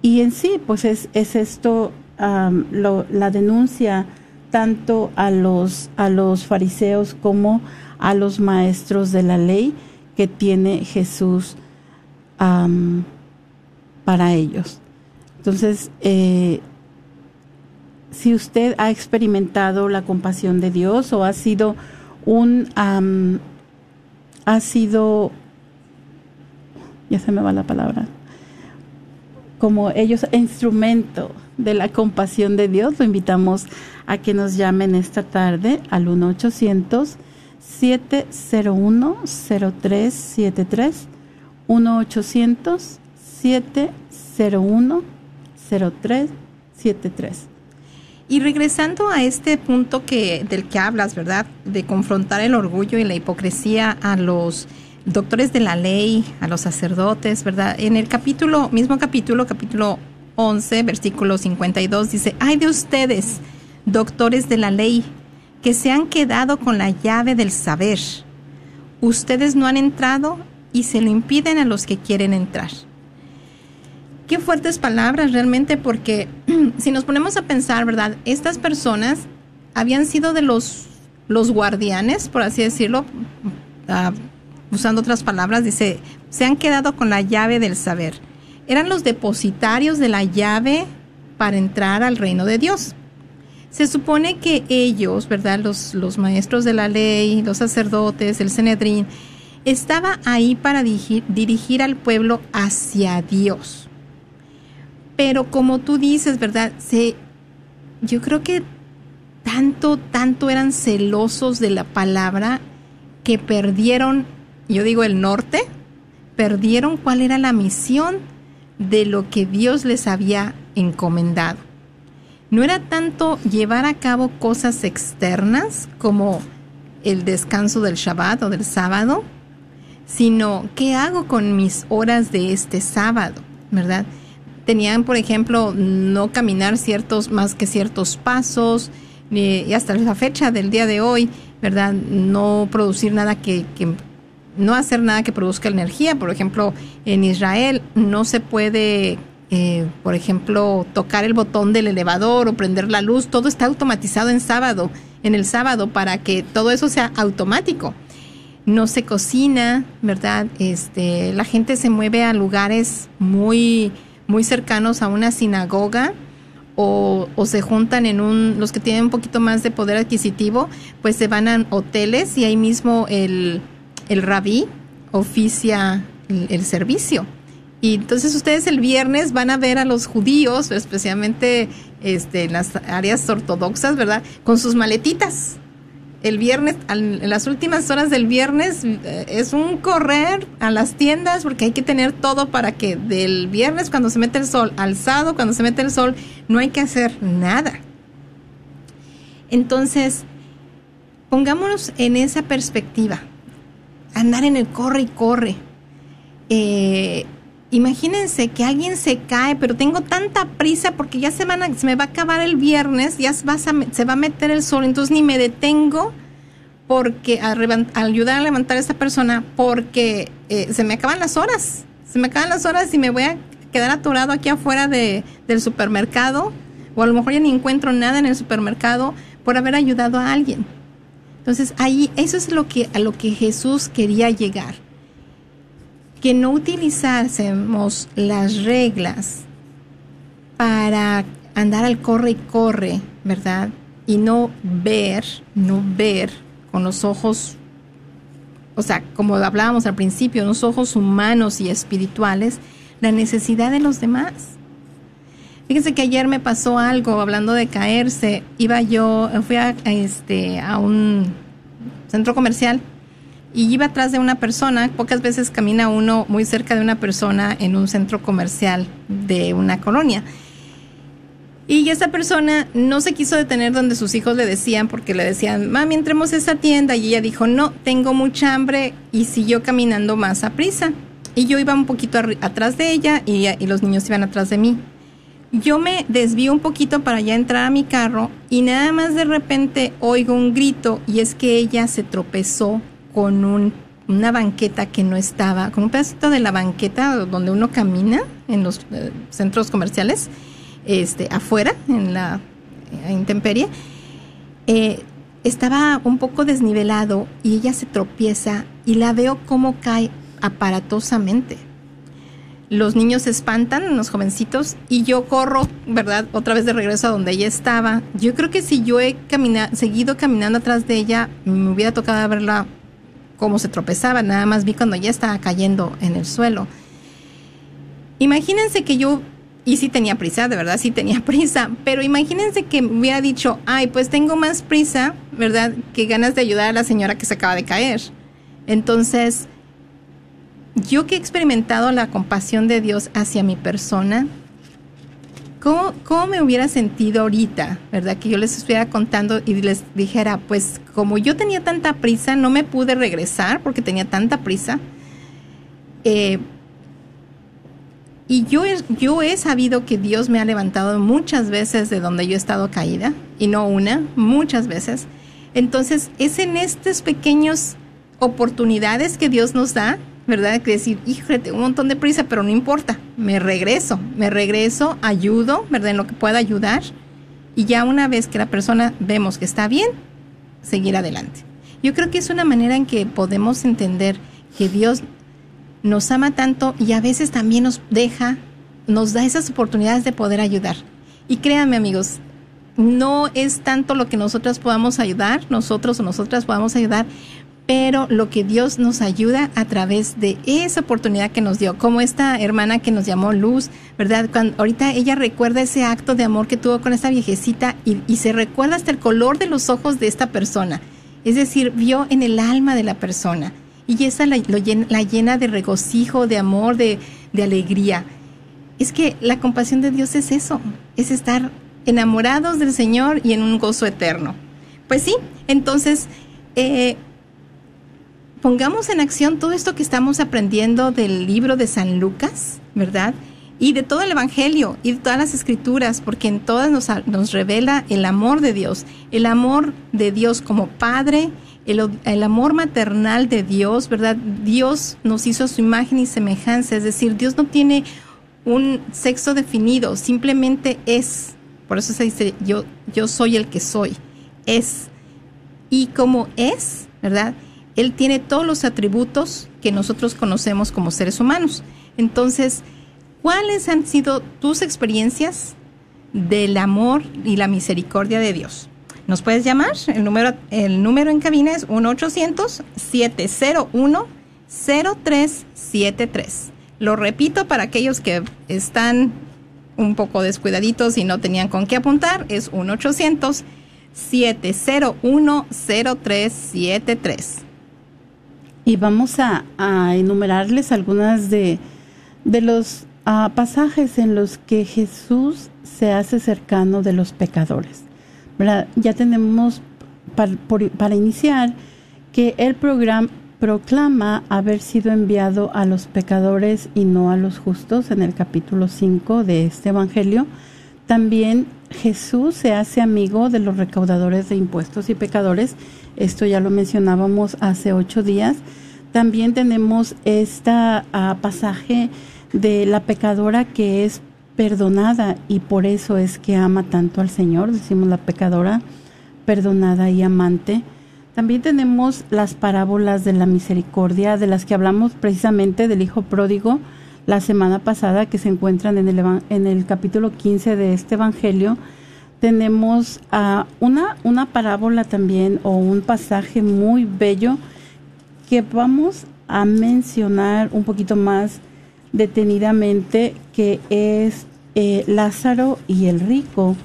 y en sí, pues es, es esto la denuncia tanto a los, a los fariseos como a los maestros de la ley que tiene Jesús para ellos. Entonces, eh, si usted ha experimentado la compasión de Dios o ha sido un, ha sido, ya se me va la palabra, como ellos instrumento de la compasión de Dios, lo invitamos a que nos llamen esta tarde al 1 800 701-0373, 1-800-701-0373. Y regresando a este punto que, del que hablas, ¿verdad? De confrontar el orgullo y la hipocresía a los doctores de la ley, a los sacerdotes, ¿verdad? En el capítulo, mismo capítulo, capítulo 11, versículo 52, dice, ay de ustedes, doctores de la ley, que se han quedado con la llave del saber. Ustedes no han entrado y se lo impiden a los que quieren entrar. Qué fuertes palabras realmente porque si nos ponemos a pensar, ¿verdad? Estas personas habían sido de los, los guardianes, por así decirlo, ah, usando otras palabras, dice, se han quedado con la llave del saber. Eran los depositarios de la llave para entrar al reino de Dios. Se supone que ellos, ¿verdad? Los, los maestros de la ley, los sacerdotes, el Cenedrín, estaba ahí para dirigir al pueblo hacia Dios. Pero como tú dices, ¿verdad? Se, yo creo que tanto, tanto eran celosos de la palabra que perdieron, yo digo el norte, perdieron cuál era la misión de lo que Dios les había encomendado no era tanto llevar a cabo cosas externas como el descanso del Shabbat o del sábado, sino qué hago con mis horas de este sábado, ¿verdad? Tenían, por ejemplo, no caminar ciertos más que ciertos pasos y hasta la fecha del día de hoy, ¿verdad? No producir nada que, que no hacer nada que produzca energía. Por ejemplo, en Israel no se puede eh, por ejemplo, tocar el botón del elevador o prender la luz, todo está automatizado en sábado, en el sábado, para que todo eso sea automático. No se cocina, ¿verdad? Este, la gente se mueve a lugares muy, muy cercanos a una sinagoga o, o, se juntan en un, los que tienen un poquito más de poder adquisitivo, pues se van a hoteles y ahí mismo el, el rabí oficia el servicio. Y entonces ustedes el viernes van a ver a los judíos, especialmente este, en las áreas ortodoxas, ¿verdad? Con sus maletitas. El viernes, en las últimas horas del viernes, eh, es un correr a las tiendas porque hay que tener todo para que del viernes cuando se mete el sol al sábado, cuando se mete el sol, no hay que hacer nada. Entonces, pongámonos en esa perspectiva andar en el corre y corre. Eh, imagínense que alguien se cae, pero tengo tanta prisa porque ya se, van a- se me va a acabar el viernes, ya se va a, se va a meter el sol, entonces ni me detengo porque a ayudar a levantar a esta persona porque eh, se me acaban las horas, se me acaban las horas y me voy a quedar atorado aquí afuera de, del supermercado o a lo mejor ya ni encuentro nada en el supermercado por haber ayudado a alguien. Entonces ahí eso es lo que a lo que Jesús quería llegar que no utilizásemos las reglas para andar al corre y corre, ¿verdad? Y no ver, no ver con los ojos, o sea, como hablábamos al principio, los ojos humanos y espirituales, la necesidad de los demás. Fíjense que ayer me pasó algo hablando de caerse. Iba yo, fui a, este, a un centro comercial y iba atrás de una persona. Pocas veces camina uno muy cerca de una persona en un centro comercial de una colonia. Y esa persona no se quiso detener donde sus hijos le decían, porque le decían, mami, entremos a esa tienda. Y ella dijo, no, tengo mucha hambre y siguió caminando más a prisa. Y yo iba un poquito atrás de ella y los niños iban atrás de mí. Yo me desvío un poquito para ya entrar a mi carro y nada más de repente oigo un grito y es que ella se tropezó con un, una banqueta que no estaba, con un pedacito de la banqueta donde uno camina en los eh, centros comerciales, este, afuera, en la eh, intemperie. Eh, estaba un poco desnivelado y ella se tropieza y la veo cómo cae aparatosamente los niños se espantan, los jovencitos, y yo corro, ¿verdad? Otra vez de regreso a donde ella estaba. Yo creo que si yo he seguido caminando atrás de ella, me hubiera tocado verla cómo se tropezaba. Nada más vi cuando ella estaba cayendo en el suelo. Imagínense que yo, y sí tenía prisa, de verdad, sí tenía prisa, pero imagínense que me hubiera dicho, ay, pues tengo más prisa, ¿verdad? Que ganas de ayudar a la señora que se acaba de caer. Entonces, yo que he experimentado la compasión de Dios hacia mi persona, ¿cómo, ¿cómo, me hubiera sentido ahorita, verdad? Que yo les estuviera contando y les dijera, pues como yo tenía tanta prisa, no me pude regresar porque tenía tanta prisa. Eh, y yo he, yo he sabido que Dios me ha levantado muchas veces de donde yo he estado caída, y no una, muchas veces. Entonces, es en estas pequeñas oportunidades que Dios nos da ¿verdad? Que decir, híjole, un montón de prisa, pero no importa, me regreso, me regreso, ayudo, ¿verdad? En lo que pueda ayudar. Y ya una vez que la persona vemos que está bien, seguir adelante. Yo creo que es una manera en que podemos entender que Dios nos ama tanto y a veces también nos deja, nos da esas oportunidades de poder ayudar. Y créanme amigos, no es tanto lo que nosotros podamos ayudar, nosotros o nosotras podamos ayudar, pero lo que Dios nos ayuda a través de esa oportunidad que nos dio, como esta hermana que nos llamó Luz, ¿verdad? Cuando, ahorita ella recuerda ese acto de amor que tuvo con esta viejecita y, se recuerda hasta el color de los ojos de esta persona, es decir, vio en el alma de la persona y esa la, lo llena, la llena de regocijo, de amor, de, de alegría. Es que la compasión de Dios es eso, es estar enamorados del Señor y en un gozo eterno. Pues sí, entonces... Eh, pongamos en acción todo esto que estamos aprendiendo del libro de San Lucas, ¿verdad? Y de todo el Evangelio y de todas las escrituras, porque en todas nos, revela el amor de Dios, el amor de Dios como Padre, el, el, amor maternal de Dios, ¿verdad? Dios nos hizo a su imagen y semejanza, es decir, Dios no tiene un sexo definido, simplemente es. Por eso se dice, yo, yo soy el que soy, es. Y como es, ¿verdad? Él tiene todos los atributos que nosotros conocemos como seres humanos. Entonces, ¿cuáles han sido tus experiencias del amor y la misericordia de Dios? Nos puedes llamar, el número, el número en cabina es 1-800-701-0373. Lo repito para aquellos que están un poco descuidaditos y no tenían con qué apuntar, es 1-800-701-0373 y vamos a, enumerarles algunas de, de los uh, pasajes en los que Jesús se hace cercano de los pecadores. Ya tenemos para iniciar que el programa proclama haber sido enviado a los pecadores y no a los justos en el capítulo 5 de este Evangelio. También Jesús se hace amigo de los recaudadores de impuestos y pecadores. Esto ya lo mencionábamos hace ocho días. También tenemos este pasaje de la pecadora que es perdonada y por eso es que ama tanto al Señor. Decimos la pecadora perdonada y amante. También tenemos las parábolas de la misericordia, de las que hablamos precisamente del Hijo Pródigo la semana pasada, que se encuentran en el, en el capítulo 15 de este Evangelio. Tenemos uh, una, una parábola también o un pasaje muy bello que vamos a mencionar un poquito más detenidamente, que es eh, Lázaro y el rico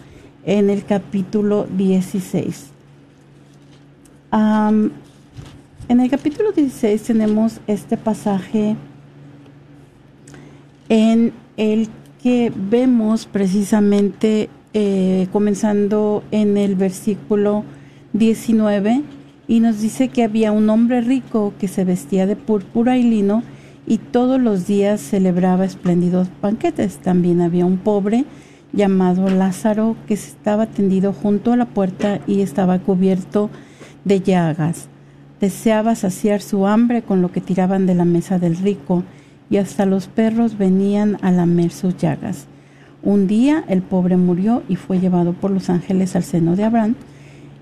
en el capítulo 16 en el capítulo 16 tenemos este pasaje en el que vemos precisamente eh, comenzando en el versículo 19 y nos dice que había un hombre rico que se vestía de púrpura y lino y todos los días celebraba espléndidos banquetes. También había un pobre llamado Lázaro que estaba tendido junto a la puerta y estaba cubierto de llagas. Deseaba saciar su hambre con lo que tiraban de la mesa del rico, y hasta los perros venían a lamer sus llagas. Un día el pobre murió y fue llevado por los ángeles al seno de Abraham,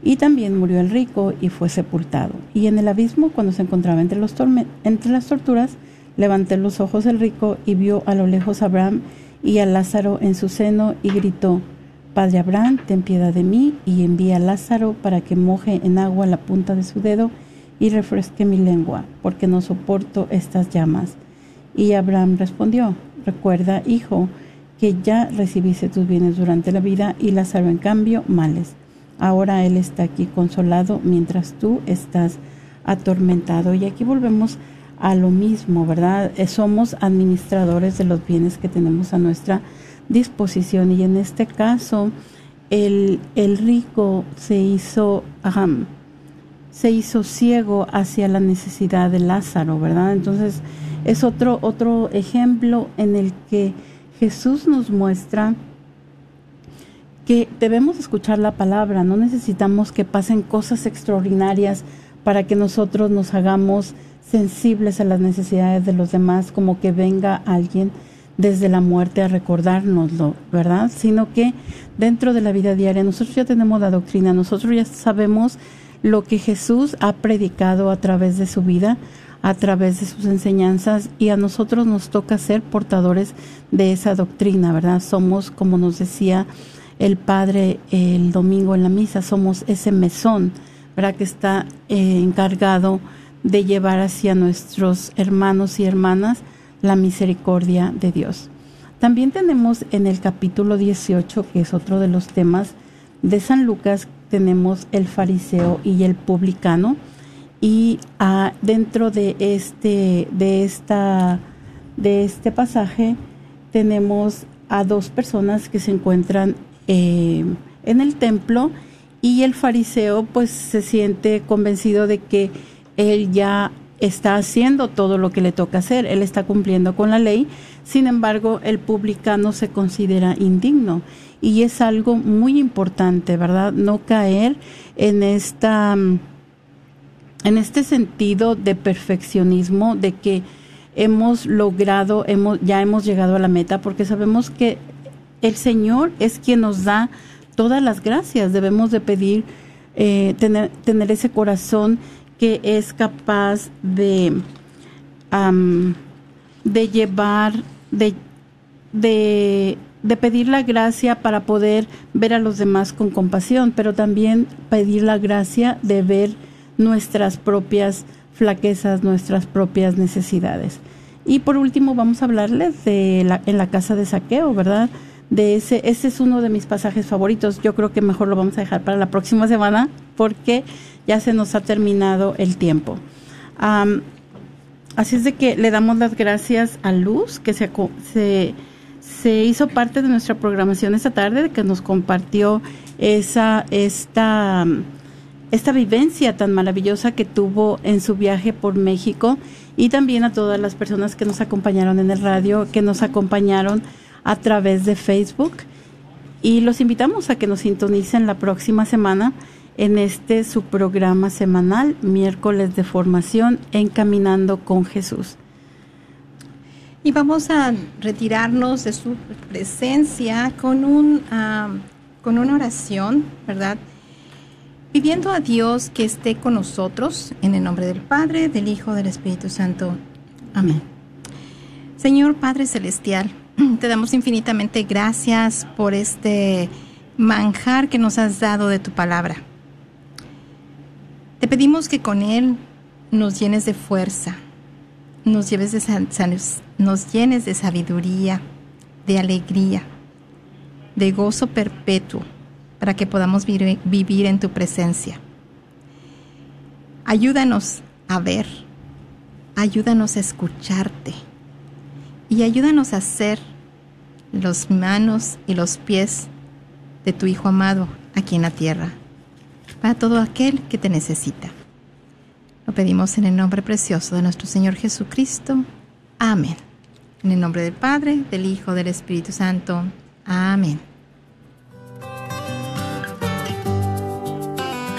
y también murió el rico y fue sepultado. Y en el abismo, cuando se encontraba entre, los entre las torturas, levantó los ojos el rico y vio a lo lejos a Abraham y a Lázaro en su seno y gritó, Padre Abraham, ten piedad de mí y envía a Lázaro para que moje en agua la punta de su dedo y refresque mi lengua, porque no soporto estas llamas. Y Abraham respondió, recuerda, hijo, que ya recibiste tus bienes durante la vida y Lázaro en cambio males. Ahora él está aquí consolado mientras tú estás atormentado. Y aquí volvemos a lo mismo, ¿verdad? Eh, somos administradores de los bienes que tenemos a nuestra disposición y en este caso el, el rico se hizo se hizo ciego hacia la necesidad de Lázaro, ¿verdad? Entonces es otro otro ejemplo en el que Jesús nos muestra que debemos escuchar la palabra, no necesitamos que pasen cosas extraordinarias para que nosotros nos hagamos sensibles a las necesidades de los demás, como que venga alguien desde la muerte a recordárnoslo, ¿verdad? Sino que dentro de la vida diaria nosotros ya tenemos la doctrina, nosotros ya sabemos lo que Jesús ha predicado a través de su vida, a través de sus enseñanzas y a nosotros nos toca ser portadores de esa doctrina, ¿verdad? Somos, como nos decía el Padre el domingo en la misa, somos ese mesón, ¿verdad? Que está eh, encargado de llevar hacia nuestros hermanos y hermanas la misericordia de Dios. También tenemos en el capítulo 18, que es otro de los temas de San Lucas, tenemos el fariseo y el publicano. Y ah, dentro de este, de, esta, de este pasaje tenemos a dos personas que se encuentran eh, en el templo y el fariseo pues se siente convencido de que él ya está haciendo todo lo que le toca hacer, él está cumpliendo con la ley, sin embargo el publicano se considera indigno. Y es algo muy importante, ¿verdad? No caer en esta en este sentido de perfeccionismo de que hemos logrado, hemos ya hemos llegado a la meta porque sabemos que el Señor es quien nos da todas las gracias, debemos de pedir eh, tener, tener ese corazón que es capaz de, de llevar, de, de, de pedir la gracia para poder ver a los demás con compasión, pero también pedir la gracia de ver nuestras propias flaquezas, nuestras propias necesidades. Y por último vamos a hablarles de la, en la casa de saqueo, ¿verdad? De ese, ese es uno de mis pasajes favoritos. Yo creo que mejor lo vamos a dejar para la próxima semana porque ya se nos ha terminado el tiempo. así es de que le damos las gracias a Luz, que se, se, se, hizo parte de nuestra programación esta tarde, que nos compartió esa, esta, esta vivencia tan maravillosa que tuvo en su viaje por México y también a todas las personas que nos acompañaron en el radio, que nos acompañaron a través de Facebook. Y los invitamos a que nos sintonicen la próxima semana en este su programa semanal, miércoles de formación, Encaminando con Jesús. Y vamos a retirarnos de su presencia con, un, ah, con una oración, ¿verdad? Pidiendo a Dios que esté con nosotros en el nombre del Padre, del Hijo, del Espíritu Santo. Amén. Señor Padre Celestial, te damos infinitamente gracias por este manjar que nos has dado de tu palabra. Te pedimos que con él nos llenes de fuerza, nos, nos llenes de sabiduría, de alegría, de gozo perpetuo para que podamos vivir en tu presencia. Ayúdanos a ver, ayúdanos a escucharte y ayúdanos a ser los manos y los pies de tu Hijo amado aquí en la tierra, para todo aquel que te necesita. Lo pedimos en el nombre precioso de nuestro Señor Jesucristo. Amén. En el nombre del Padre, del Hijo, del Espíritu Santo. Amén.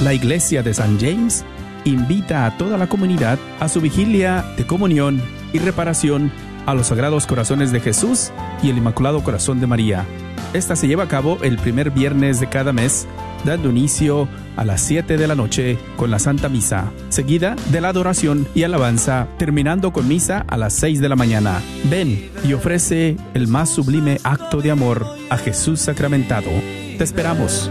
La Iglesia de San James invita a toda la comunidad a su vigilia de comunión y reparación a los Sagrados Corazones de Jesús y el Inmaculado Corazón de María. Esta se lleva a cabo el primer viernes de cada mes dando inicio a las 7 de la noche con la Santa Misa, seguida de la adoración y alabanza, terminando con misa a las 6 de la mañana. Ven y ofrece el más sublime acto de amor a Jesús sacramentado. Te esperamos.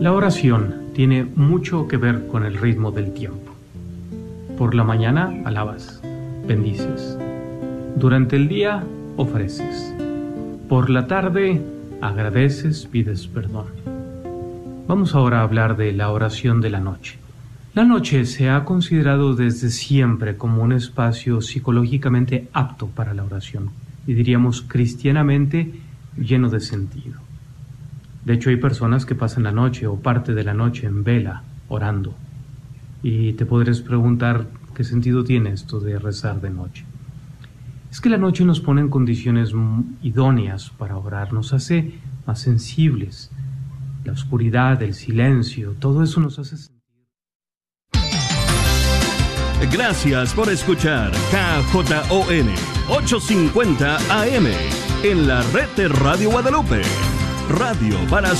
La oración tiene mucho que ver con el ritmo del tiempo. Por la mañana alabas, bendices. Durante el día ofreces. Por la tarde agradeces, pides perdón. Vamos ahora a hablar de la oración de la noche. La noche se ha considerado desde siempre como un espacio psicológicamente apto para la oración y diríamos cristianamente lleno de sentido. De hecho, hay personas que pasan la noche o parte de la noche en vela, orando. Y te podrías preguntar qué sentido tiene esto de rezar de noche. es que la noche nos pone en condiciones idóneas para orar, nos hace más sensibles. La oscuridad, el silencio, todo eso nos hace sentir. Gracias por escuchar KJON 850 AM en la red de Radio Guadalupe. Radio para